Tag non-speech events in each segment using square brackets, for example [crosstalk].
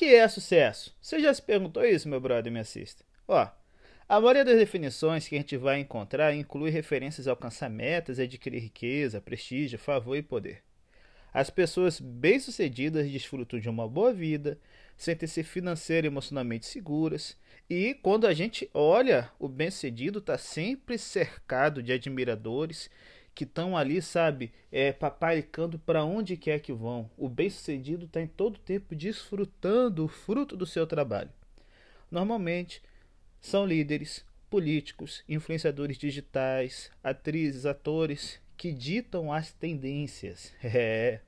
que é sucesso? Você já se perguntou isso, meu brother, me assista? Ó, a maioria das definições que a gente vai encontrar inclui referências a alcançar metas, adquirir riqueza, prestígio, favor e poder. As pessoas bem-sucedidas desfrutam de uma boa vida, sentem-se financeira e emocionalmente seguras, e quando a gente olha, o bem-sucedido está sempre cercado de admiradores que estão ali, sabe, é, paparicando para onde quer que vão. O bem-sucedido está em todo tempo desfrutando o fruto do seu trabalho. Normalmente, são líderes, políticos, influenciadores digitais, atrizes, atores que ditam as tendências. [laughs] É.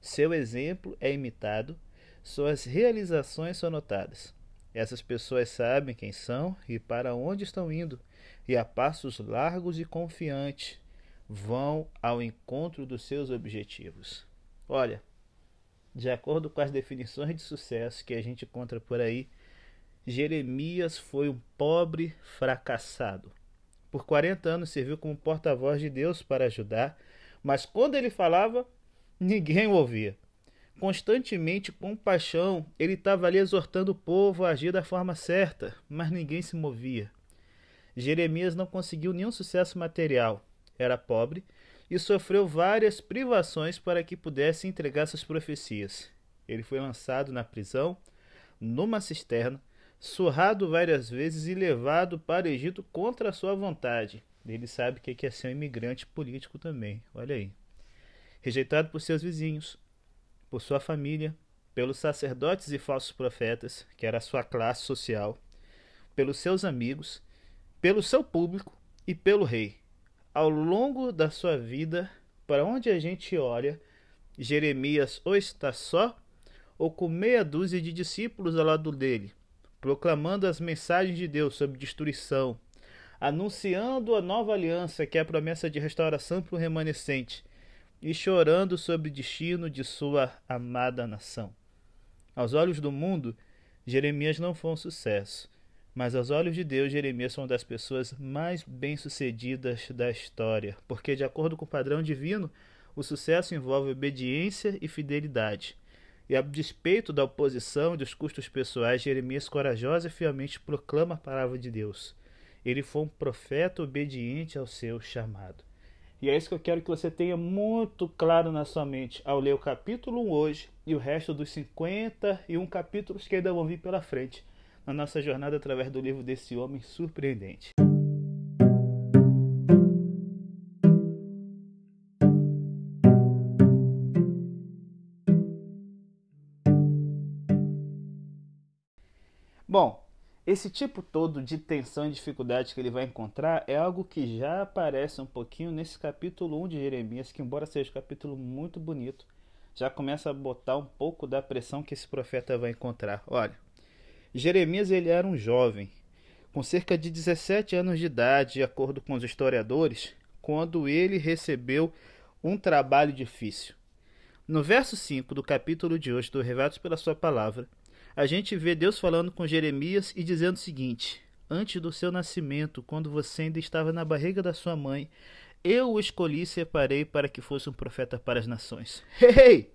Seu exemplo é imitado, suas realizações são notadas. Essas pessoas sabem quem são e para onde estão indo, e a passos largos e confiantes vão ao encontro dos seus objetivos. Olha, de acordo com as definições de sucesso que a gente encontra por aí, Jeremias foi um pobre fracassado. Por 40 anos serviu como porta-voz de Deus para ajudar, mas quando ele falava, ninguém o ouvia. Constantemente, com paixão, ele estava ali exortando o povo a agir da forma certa, mas ninguém se movia. Jeremias não conseguiu nenhum sucesso material, era pobre e sofreu várias privações para que pudesse entregar suas profecias. Ele foi lançado na prisão, numa cisterna, surrado várias vezes e levado para o Egito contra a sua vontade. Ele sabe que é ser um imigrante político também. Olha aí. Rejeitado por seus vizinhos, por sua família, pelos sacerdotes e falsos profetas, que era a sua classe social, pelos seus amigos, pelo seu público e pelo rei. Ao longo da sua vida, para onde a gente olha, Jeremias ou está só, ou com meia dúzia de discípulos ao lado dele, proclamando as mensagens de Deus sobre destruição, anunciando a nova aliança, que é a promessa de restauração para o remanescente, e chorando sobre o destino de sua amada nação. Aos olhos do mundo, Jeremias não foi um sucesso, mas aos olhos de Deus, Jeremias foi uma das pessoas mais bem-sucedidas da história, porque, de acordo com o padrão divino, o sucesso envolve obediência e fidelidade. E a despeito da oposição e dos custos pessoais, Jeremias corajosa e fielmente proclama a palavra de Deus. Ele foi um profeta obediente ao seu chamado. E é isso que eu quero que você tenha muito claro na sua mente ao ler o capítulo 1 hoje e o resto dos 51 capítulos que ainda vão vir pela frente na nossa jornada através do livro desse homem surpreendente. Bom, esse tipo todo de tensão e dificuldade que ele vai encontrar é algo que já aparece um pouquinho nesse capítulo 1 de Jeremias, que embora seja um capítulo muito bonito, já começa a botar um pouco da pressão que esse profeta vai encontrar. Olha, Jeremias ele era um jovem, com cerca de 17 anos de idade, de acordo com os historiadores, quando ele recebeu um trabalho difícil. No verso 5 do capítulo de hoje do Revados pela Sua Palavra, a gente vê Deus falando com Jeremias e dizendo o seguinte: Antes do seu nascimento, quando você ainda estava na barriga da sua mãe, eu o escolhi e separei para que fosse um profeta para as nações. [laughs] Hey!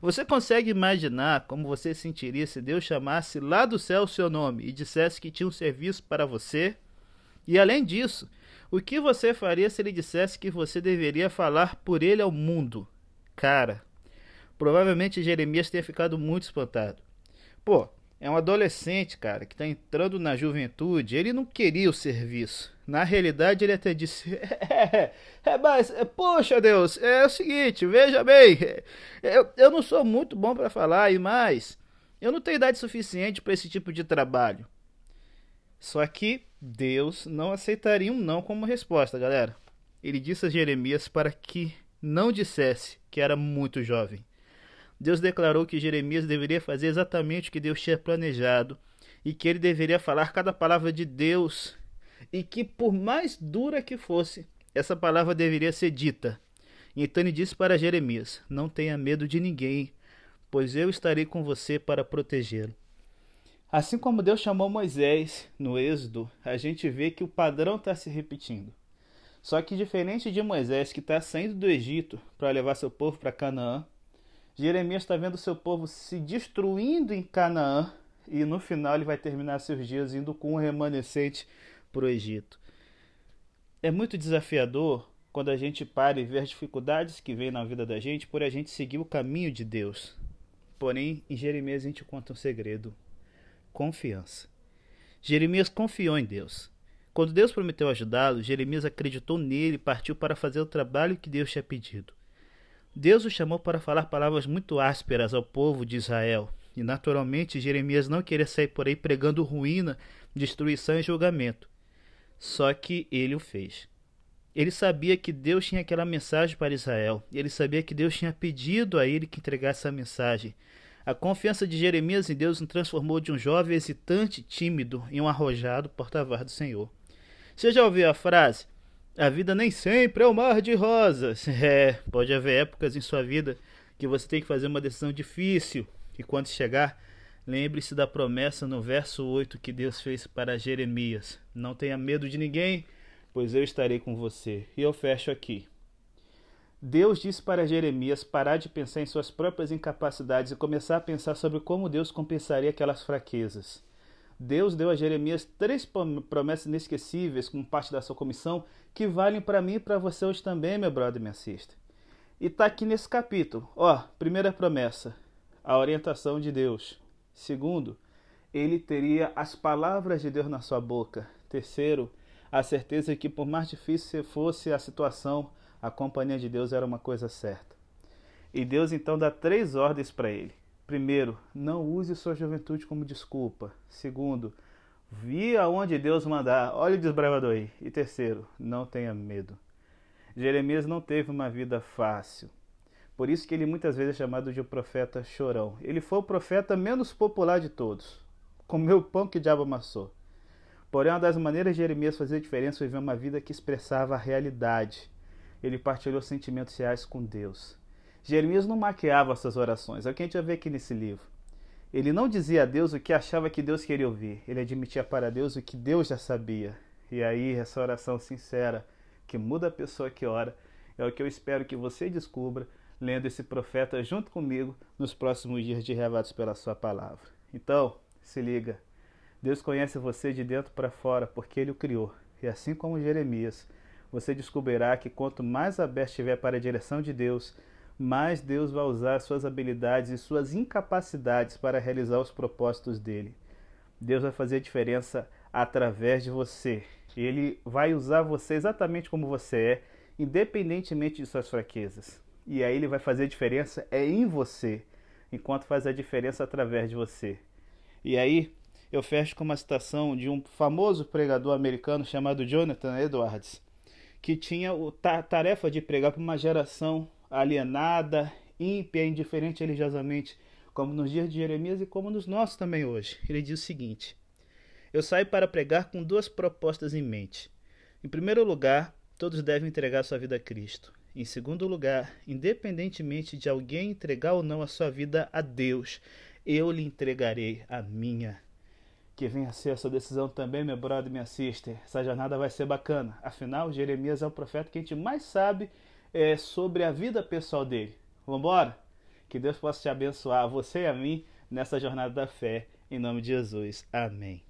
Você consegue imaginar como você sentiria se Deus chamasse lá do céu o seu nome e dissesse que tinha um serviço para você? E além disso, o que você faria se ele dissesse que você deveria falar por ele ao mundo? Cara, provavelmente Jeremias tenha ficado muito espantado. Pô, é um adolescente, cara, que está entrando na juventude. Ele não queria o serviço. Na realidade, ele até disse: É, é mas, é, poxa Deus, é o seguinte, veja bem, eu, eu não sou muito bom para falar, e mais, eu não tenho idade suficiente para esse tipo de trabalho. Só que Deus não aceitaria um não como resposta, galera. Ele disse a Jeremias para que não dissesse que era muito jovem. Deus declarou que Jeremias deveria fazer exatamente o que Deus tinha planejado e que ele deveria falar cada palavra de Deus e que, por mais dura que fosse, essa palavra deveria ser dita. Então ele disse para Jeremias: Não tenha medo de ninguém, pois eu estarei com você para protegê-lo. Assim como Deus chamou Moisés no Êxodo, a gente vê que o padrão está se repetindo. Só que diferente de Moisés, que está saindo do Egito para levar seu povo para Canaã, Jeremias está vendo seu povo se destruindo em Canaã e no final ele vai terminar seus dias indo com um remanescente para o Egito. É muito desafiador quando a gente para e vê as dificuldades que vem na vida da gente por a gente seguir o caminho de Deus. Porém, em Jeremias a gente conta um segredo: confiança. Jeremias confiou em Deus. Quando Deus prometeu ajudá-lo, Jeremias acreditou nele e partiu para fazer o trabalho que Deus tinha pedido. Deus o chamou para falar palavras muito ásperas ao povo de Israel, e naturalmente Jeremias não queria sair por aí pregando ruína, destruição e julgamento. Só que ele o fez. Ele sabia que Deus tinha aquela mensagem para Israel. Ele sabia que Deus tinha pedido a ele que entregasse essa mensagem. A confiança de Jeremias em Deus o transformou de um jovem hesitante, tímido, em um arrojado porta-voz do Senhor. Você já ouviu a frase? A vida nem sempre é um mar de rosas. [laughs] É, pode haver épocas em sua vida que você tem que fazer uma decisão difícil. E quando chegar, lembre-se da promessa no verso 8 que Deus fez para Jeremias: Não tenha medo de ninguém pois eu estarei com você. E eu fecho aqui. Deus disse para Jeremias parar de pensar em suas próprias incapacidades e começar a pensar sobre como Deus compensaria aquelas fraquezas. Deus deu a Jeremias três promessas inesquecíveis como parte da sua comissão que valem para mim e para você hoje também, meu brother, me assista. E está aqui nesse capítulo. Ó, primeira promessa, a orientação de Deus. Segundo, ele teria as palavras de Deus na sua boca. Terceiro, a certeza de que, por mais difícil fosse a situação, a companhia de Deus era uma coisa certa. E Deus então dá três ordens para ele. Primeiro, não use sua juventude como desculpa. Segundo, vi aonde Deus mandar. Olha o desbravador aí. E terceiro, não tenha medo. Jeremias não teve uma vida fácil. Por isso que ele muitas vezes é chamado de o profeta chorão. Ele foi o profeta menos popular de todos. Comeu o pão que o diabo amassou. Porém, uma das maneiras de Jeremias fazer diferença foi viver uma vida que expressava a realidade. Ele partilhou sentimentos reais com Deus. Jeremias não maquiava suas orações, é o que a gente vai ver aqui nesse livro. Ele não dizia a Deus o que achava que Deus queria ouvir, ele admitia para Deus o que Deus já sabia. E aí, essa oração sincera, que muda a pessoa que ora, é o que eu espero que você descubra lendo esse profeta junto comigo nos próximos dias de Revados pela Sua palavra. Então, se liga, Deus conhece você de dentro para fora, porque Ele o criou. E assim como Jeremias, você descobrirá que quanto mais aberto estiver para a direção de Deus, mais Deus vai usar suas habilidades e suas incapacidades para realizar os propósitos dele. Deus vai fazer a diferença através de você. Ele vai usar você exatamente como você é, independentemente de suas fraquezas. E aí ele vai fazer a diferença é em você, enquanto faz a diferença através de você. E aí, eu fecho com uma citação de um famoso pregador americano chamado Jonathan Edwards, que tinha a tarefa de pregar para uma geração alienada, ímpia, indiferente religiosamente, como nos dias de Jeremias e como nos nossos também hoje. Ele diz o seguinte: Eu saio para pregar com duas propostas em mente. Em primeiro lugar, todos devem entregar sua vida a Cristo. Em segundo lugar, independentemente de alguém entregar ou não a sua vida a Deus, eu lhe entregarei a minha que venha a ser essa decisão também, meu brother, minha sister. Essa jornada vai ser bacana. Afinal, Jeremias é o profeta que a gente mais sabe é, sobre a vida pessoal dele. Vambora? Que Deus possa te abençoar, você e a mim, nessa jornada da fé. Em nome de Jesus. Amém.